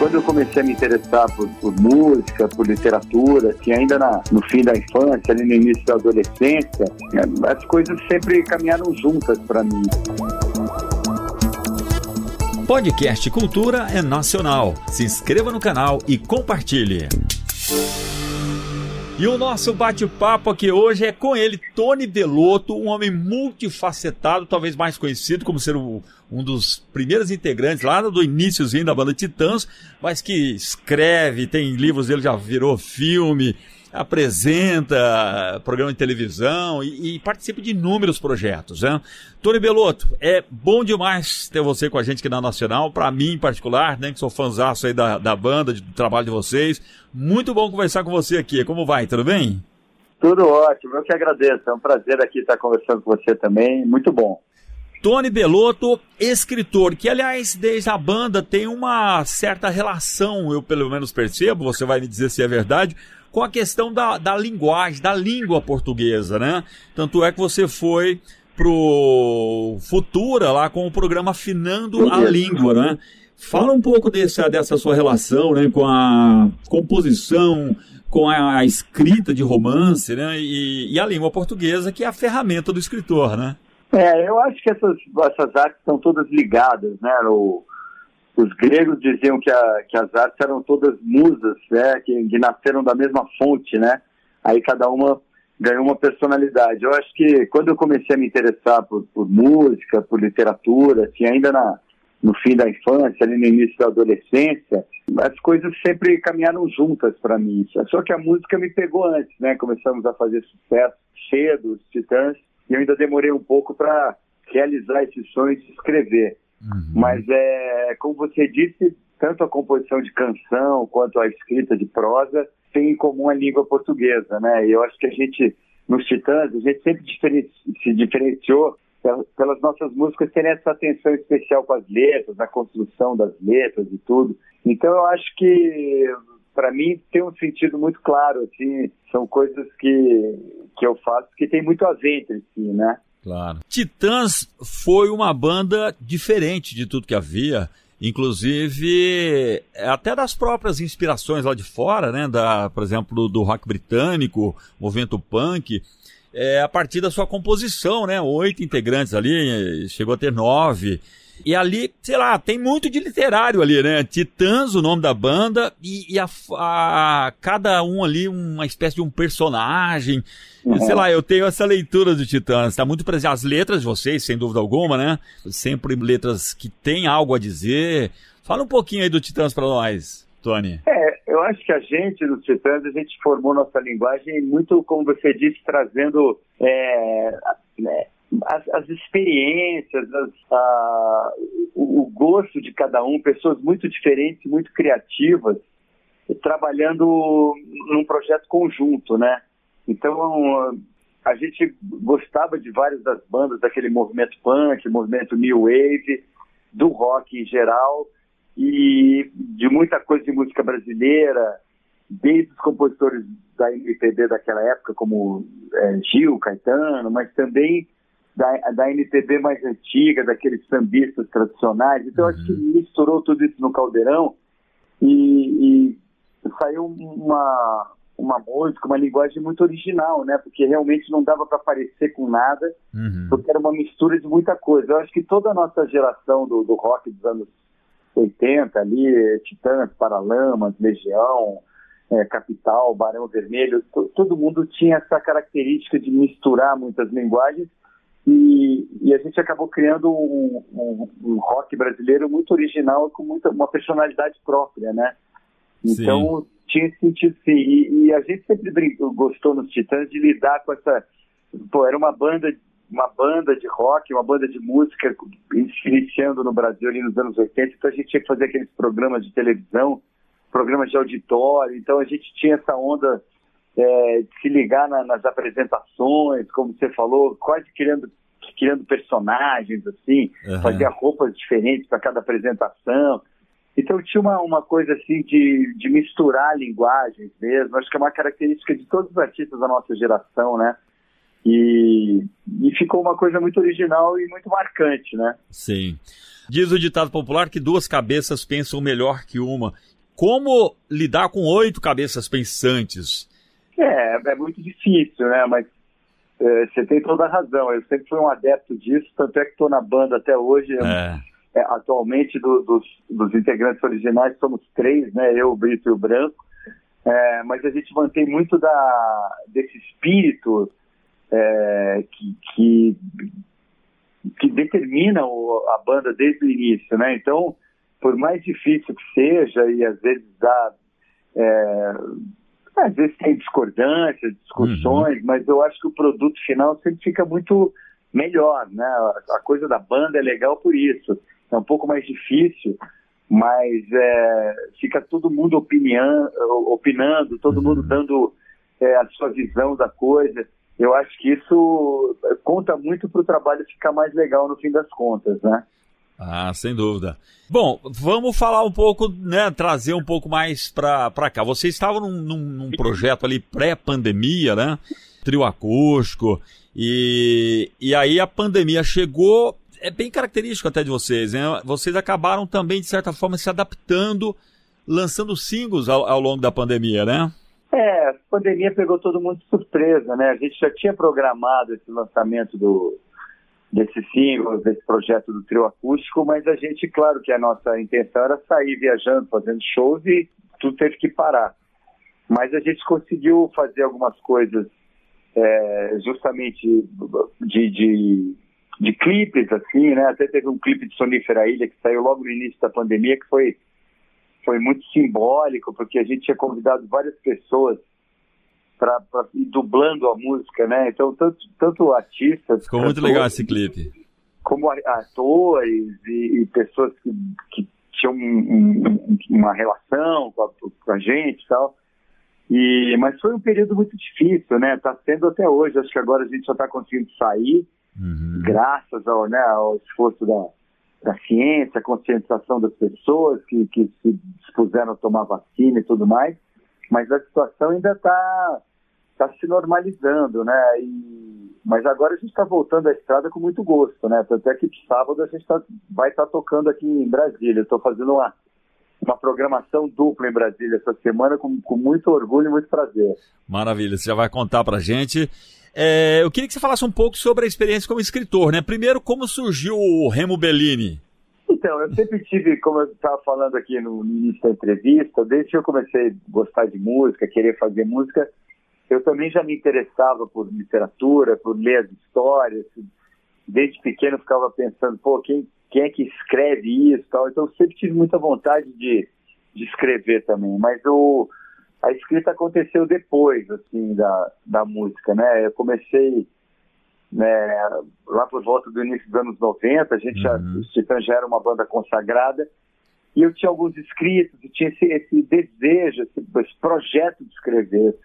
Quando eu comecei a me interessar por, por música, por literatura, assim, ainda na, no fim da infância, ali no início da adolescência, é, as coisas sempre caminharam juntas para mim. Podcast Cultura é nacional. Se inscreva no canal e compartilhe. E o nosso bate-papo aqui hoje é com ele, Tony Belotto, um homem multifacetado, talvez mais conhecido como ser um, um dos primeiros integrantes lá do iníciozinho da banda Titãs, mas que escreve, tem livros dele, já virou filme, apresenta programa de televisão e, e, participa de inúmeros projetos. Né? Tony Belotto, é bom demais ter você com a gente aqui na Nacional, para mim em particular, né, que sou fãzaço aí da, da banda, do trabalho de vocês. Muito bom conversar com você aqui. Como vai? Tudo bem? Tudo ótimo, eu que agradeço. É um prazer aqui estar conversando com você também. Muito bom. Tony Belotto, escritor, que aliás, desde a banda tem uma certa relação, eu pelo menos percebo, você vai me dizer se é verdade, com a questão da, da linguagem, da língua portuguesa, né? Tanto é que você foi pro Futura lá com o programa Afinando a Língua, né? Fala um pouco dessa, dessa sua relação né, com a composição, com a escrita de romance né, e, e, a língua portuguesa, que é a ferramenta do escritor, né? É, eu acho que essas, essas artes estão todas ligadas, né? O, os gregos diziam que, a, que as artes eram todas musas, né, que, que nasceram da mesma fonte, né? Aí cada uma ganhou uma personalidade. Eu acho que quando eu comecei a me interessar por, por música, por literatura, assim, ainda na, no fim da infância, ali no início da adolescência, as coisas sempre caminharam juntas para mim. Só que a música me pegou antes, né? Começamos a fazer sucesso cedo, os Titãs, e eu ainda demorei um pouco para realizar esse sonho de escrever. Uhum. Mas é, como você disse, tanto a composição de canção quanto a escrita de prosa tem em comum a língua portuguesa, né? E eu acho que a gente, nos Titãs, a gente sempre se diferenciou pelas nossas músicas terem essa atenção especial com as letras, na construção das letras e tudo. Então eu acho que para mim tem um sentido muito claro, assim, são coisas que, que eu faço que tem muito a ver entre si, né? Claro. Titãs foi uma banda diferente de tudo que havia. Inclusive, até das próprias inspirações lá de fora, né? Da, por exemplo, do rock britânico, movimento punk, é, a partir da sua composição, né? Oito integrantes ali, chegou a ter nove. E ali, sei lá, tem muito de literário ali, né? Titãs, o nome da banda, e, e a, a, cada um ali uma espécie de um personagem. Uhum. Sei lá, eu tenho essa leitura do Titãs. Tá muito presente. As letras de vocês, sem dúvida alguma, né? Sempre letras que têm algo a dizer. Fala um pouquinho aí do Titãs para nós, Tony. É, eu acho que a gente, nos Titãs, a gente formou nossa linguagem muito, como você disse, trazendo. É, né, as, as experiências, as, a, o, gosto de cada um, pessoas muito diferentes, muito criativas, trabalhando num projeto conjunto, né? Então, a gente gostava de várias das bandas daquele movimento punk, movimento new wave, do rock em geral e de muita coisa de música brasileira, desde os compositores da MPB daquela época, como é, Gil, Caetano, mas também da, da MPB mais antiga, daqueles sambistas tradicionais. Então, uhum. acho que uhum. misturou tudo isso no caldeirão e, e saiu uma, uma música, uma linguagem muito original, né? Porque realmente não dava para parecer com nada, uhum. porque era uma mistura de muita coisa. Eu acho que toda a nossa geração do, do rock dos anos 80 ali, Titãs, Paralamas, Legião, é, Capital, Barão Vermelho, todo mundo tinha essa característica de misturar muitas linguagens e, e, a gente acabou criando um, um, um, rock brasileiro muito original, com muita, uma personalidade própria, né? Então sim. tinha sentido sim. E, e, a gente sempre brincou, gostou nos Titãs de lidar com essa. Pô, era uma banda, uma banda de rock, uma banda de música iniciando no Brasil ali nos anos 80, então a gente tinha que fazer aqueles programas de televisão, programas de auditório, então a gente tinha essa onda é, de se ligar na, nas apresentações, como você falou, quase criando, criando personagens, assim, uhum. fazia roupas diferentes para cada apresentação. Então tinha uma, uma coisa assim de, de misturar linguagens mesmo, acho que é uma característica de todos os artistas da nossa geração, né? E, e ficou uma coisa muito original e muito marcante, né? Sim. Diz o ditado popular que duas cabeças pensam melhor que uma. Como lidar com oito cabeças pensantes? É, é muito difícil, né? Mas é, você tem toda a razão. Eu sempre fui um adepto disso, tanto é que estou na banda até hoje. É. É, atualmente, do, dos, dos, integrantes originais, somos três, né? Eu, o Brito e o Branco. É, mas a gente mantém muito da, desse espírito é, que, que, que, determina o, a banda desde o início, né? Então, por mais difícil que seja, e às vezes dá. É, às vezes tem discordâncias, discussões, uhum. mas eu acho que o produto final sempre fica muito melhor, né? A coisa da banda é legal por isso. É um pouco mais difícil, mas é, fica todo mundo opinião, opinando, todo uhum. mundo dando é, a sua visão da coisa. Eu acho que isso conta muito para o trabalho ficar mais legal no fim das contas, né? Ah, sem dúvida. Bom, vamos falar um pouco, né, trazer um pouco mais para cá. Você estava num, num, num projeto ali pré-pandemia, né? Trio acústico, e, e aí a pandemia chegou, é bem característico até de vocês, né? Vocês acabaram também, de certa forma, se adaptando, lançando singles ao, ao longo da pandemia, né? É, a pandemia pegou todo mundo de surpresa, né? A gente já tinha programado esse lançamento do, desse single, desse projeto do trio acústico, mas a gente, claro que a nossa intenção era sair viajando, fazendo shows e tudo teve que parar. Mas a gente conseguiu fazer algumas coisas é, justamente de, de, de, clipes, assim, né? Até teve um clipe de Sonífera Ilha que saiu logo no início da pandemia, que foi, foi muito simbólico, porque a gente tinha convidado várias pessoas para ir dublando a música, né? Então, tanto, tanto artistas. Ficou muito legal esse clipe. Como atores e, e pessoas que, que tinham um, um, uma relação com a, com a gente e tal. E, mas foi um período muito difícil, né? Está sendo até hoje. Acho que agora a gente já está conseguindo sair, uhum. graças ao, né, ao esforço da, da ciência, a conscientização das pessoas que, que se dispuseram a tomar vacina e tudo mais. Mas a situação ainda está está se normalizando, né? E, mas agora a gente está voltando à estrada com muito gosto, né? Tanto é que sábado a gente tá, vai estar tá tocando aqui em Brasília. Estou fazendo uma, uma programação dupla em Brasília essa semana com, com muito orgulho e muito prazer. Maravilha, você já vai contar para gente. É, eu queria que você falasse um pouco sobre a experiência como escritor, né? Primeiro, como surgiu o Remo Bellini? Então, eu sempre tive, como eu estava falando aqui no início da entrevista, desde que eu comecei a gostar de música, querer fazer música, eu também já me interessava por literatura, por ler as histórias. Desde pequeno eu ficava pensando, pô, quem, quem é que escreve isso tal. Então eu sempre tive muita vontade de, de escrever também. Mas o, a escrita aconteceu depois, assim, da, da música, né? Eu comecei né, lá por volta do início dos anos 90, a gente uhum. já, os Titãs já era uma banda consagrada, e eu tinha alguns escritos, e tinha esse, esse desejo, esse, esse projeto de escrever.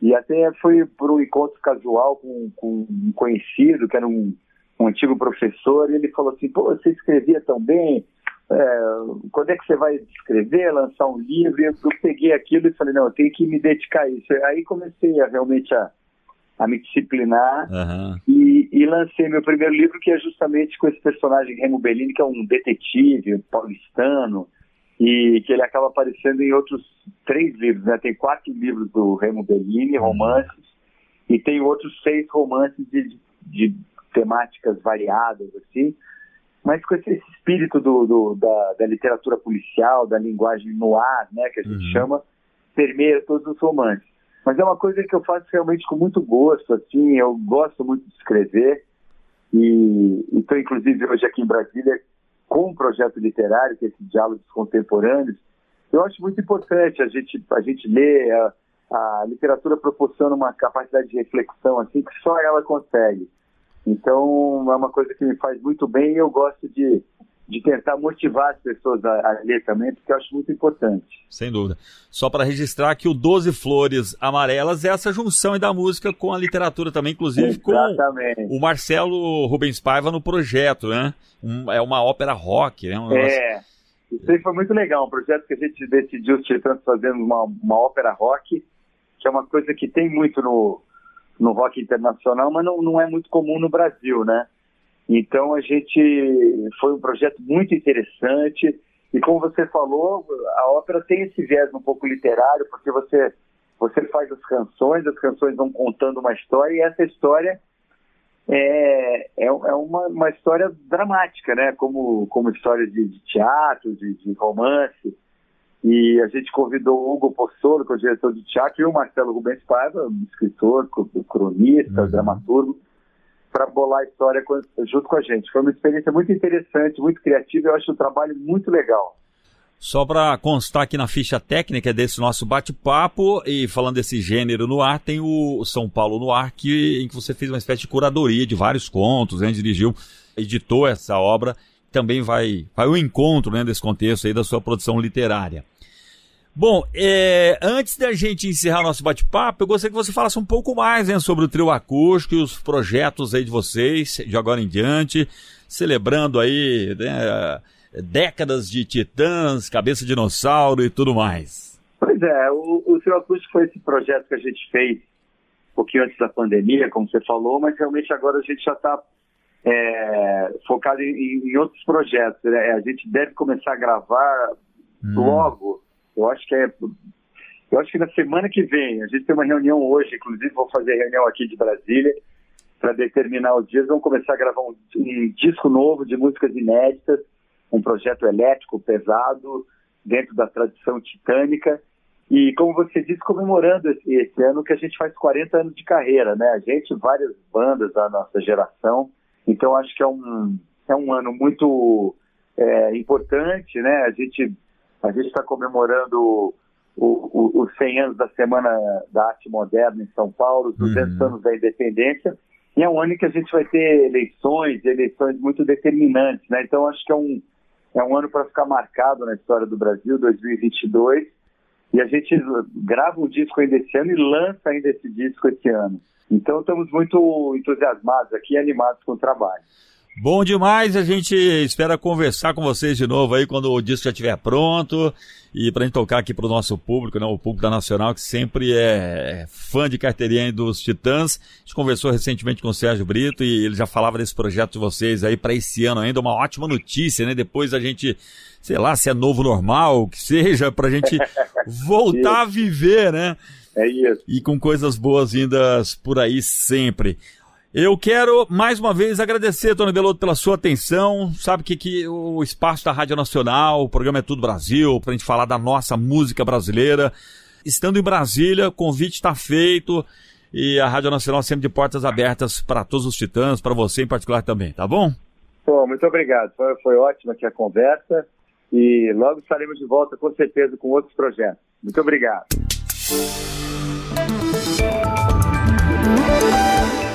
E até foi por um encontro casual com, com um conhecido, que era um, um antigo professor, e ele falou assim, pô, você escrevia tão bem, é, quando é que você vai escrever, lançar um livro? E eu, eu peguei aquilo e falei, não, eu tenho que me dedicar a isso. Aí comecei a realmente a, a me disciplinar uhum. e, e, lancei meu primeiro livro, que é justamente com esse personagem Remo Bellini, que é um detetive paulistano, e que ele acaba aparecendo em outros três livros, né? Tem quatro livros do Remo Bellini, romances, e tem outros seis romances de, de, de temáticas variadas, assim, mas com esse espírito do, do da, da, literatura policial, da linguagem no ar, né, que a gente uhum. chama, permeia todos os romances. Mas é uma coisa que eu faço realmente com muito gosto, assim, eu gosto muito de escrever, e estou inclusive hoje aqui em Brasília com um projeto literário, que é esse Diálogos Contemporâneos, eu acho muito importante a gente, a gente ler, a, a literatura proporciona uma capacidade de reflexão assim que só ela consegue. Então, é uma coisa que me faz muito bem e eu gosto de, de tentar motivar as pessoas a, a, ler também, porque eu acho muito importante. Sem dúvida. Só para registrar que o Doze Flores Amarelas é essa junção da música com a literatura também, inclusive Exatamente. com o Marcelo Rubens Paiva no projeto, né? Um, é uma ópera rock, né? Um é, isso aí foi muito legal, um projeto que a gente decidiu, os Titãs, fazendo uma, uma ópera rock, que é uma coisa que tem muito no, no rock internacional, mas não, não é muito comum no Brasil, né? Então a gente foi um projeto muito interessante e como você falou, a ópera tem esse viés um pouco literário, porque você você faz as canções, as canções vão contando uma história e essa história é, é, é uma, uma história dramática, né? Como, como história de, de teatro, de, de, romance. E a gente convidou o Hugo Possolo, que é o diretor de teatro, e o Marcelo Rubens Paiva, escritor, cronista, uhum. dramaturgo, para bolar a história junto com a gente. Foi uma experiência muito interessante, muito criativa, eu acho o trabalho muito legal. Só para constar aqui na ficha técnica desse nosso bate-papo, e falando desse gênero no ar, tem o São Paulo no ar, que, em que você fez uma espécie de curadoria de vários contos, né, dirigiu, editou essa obra, também vai, vai o encontro né, desse contexto aí da sua produção literária. Bom, é, antes da gente encerrar nosso bate-papo, eu gostaria que você falasse um pouco mais né, sobre o trio acústico e os projetos aí de vocês, de agora em diante, celebrando aí né, décadas de titãs, cabeça de dinossauro e tudo mais. Pois é, o, o Trio Acústico foi esse projeto que a gente fez um pouquinho antes da pandemia, como você falou, mas realmente agora a gente já está é, focado em, em, outros projetos. Né? A gente deve começar a gravar hum. logo. Eu acho que é. Eu acho que na semana que vem, a gente tem uma reunião hoje, inclusive vou fazer reunião aqui de Brasília, para determinar os dias. Vamos começar a gravar um, um disco novo de músicas inéditas um projeto elétrico pesado dentro da tradição titânica. E, como você disse, comemorando esse, esse, ano que a gente faz 40 anos de carreira, né? A gente, várias bandas da nossa geração. Então, acho que é um, é um ano muito é, importante, né? A gente a gente está comemorando os 100 anos da Semana da Arte Moderna em São Paulo, os 200 uhum. anos da independência. E é um ano em que a gente vai ter eleições, eleições muito determinantes, né? Então, acho que é um, é um ano para ficar marcado na história do Brasil, 2022. E a gente grava um disco ainda esse ano e lança ainda esse disco esse ano. Então estamos muito entusiasmados aqui e animados com o trabalho. Bom demais, a gente espera conversar com vocês de novo aí quando o disco já estiver pronto e para gente tocar aqui para o nosso público, né, o público da Nacional que sempre é fã de carteirinha dos Titãs. A gente conversou recentemente com o Sérgio Brito e ele já falava desse projeto de vocês aí para esse ano ainda, uma ótima notícia, né? Depois a gente, sei lá, se é novo normal, que seja, para a gente voltar a viver, né? É isso. E com coisas boas-vindas por aí sempre. Eu quero mais uma vez agradecer, Tony Belotto, pela sua atenção. Sabe que, que o espaço da Rádio Nacional, o programa é Tudo Brasil, para a gente falar da nossa música brasileira. Estando em Brasília, o convite está feito e a Rádio Nacional sempre de portas abertas para todos os titãs, para você em particular também, tá bom? Bom, muito obrigado. Foi, foi ótima aqui a conversa e logo estaremos de volta com certeza com outros projetos. Muito obrigado.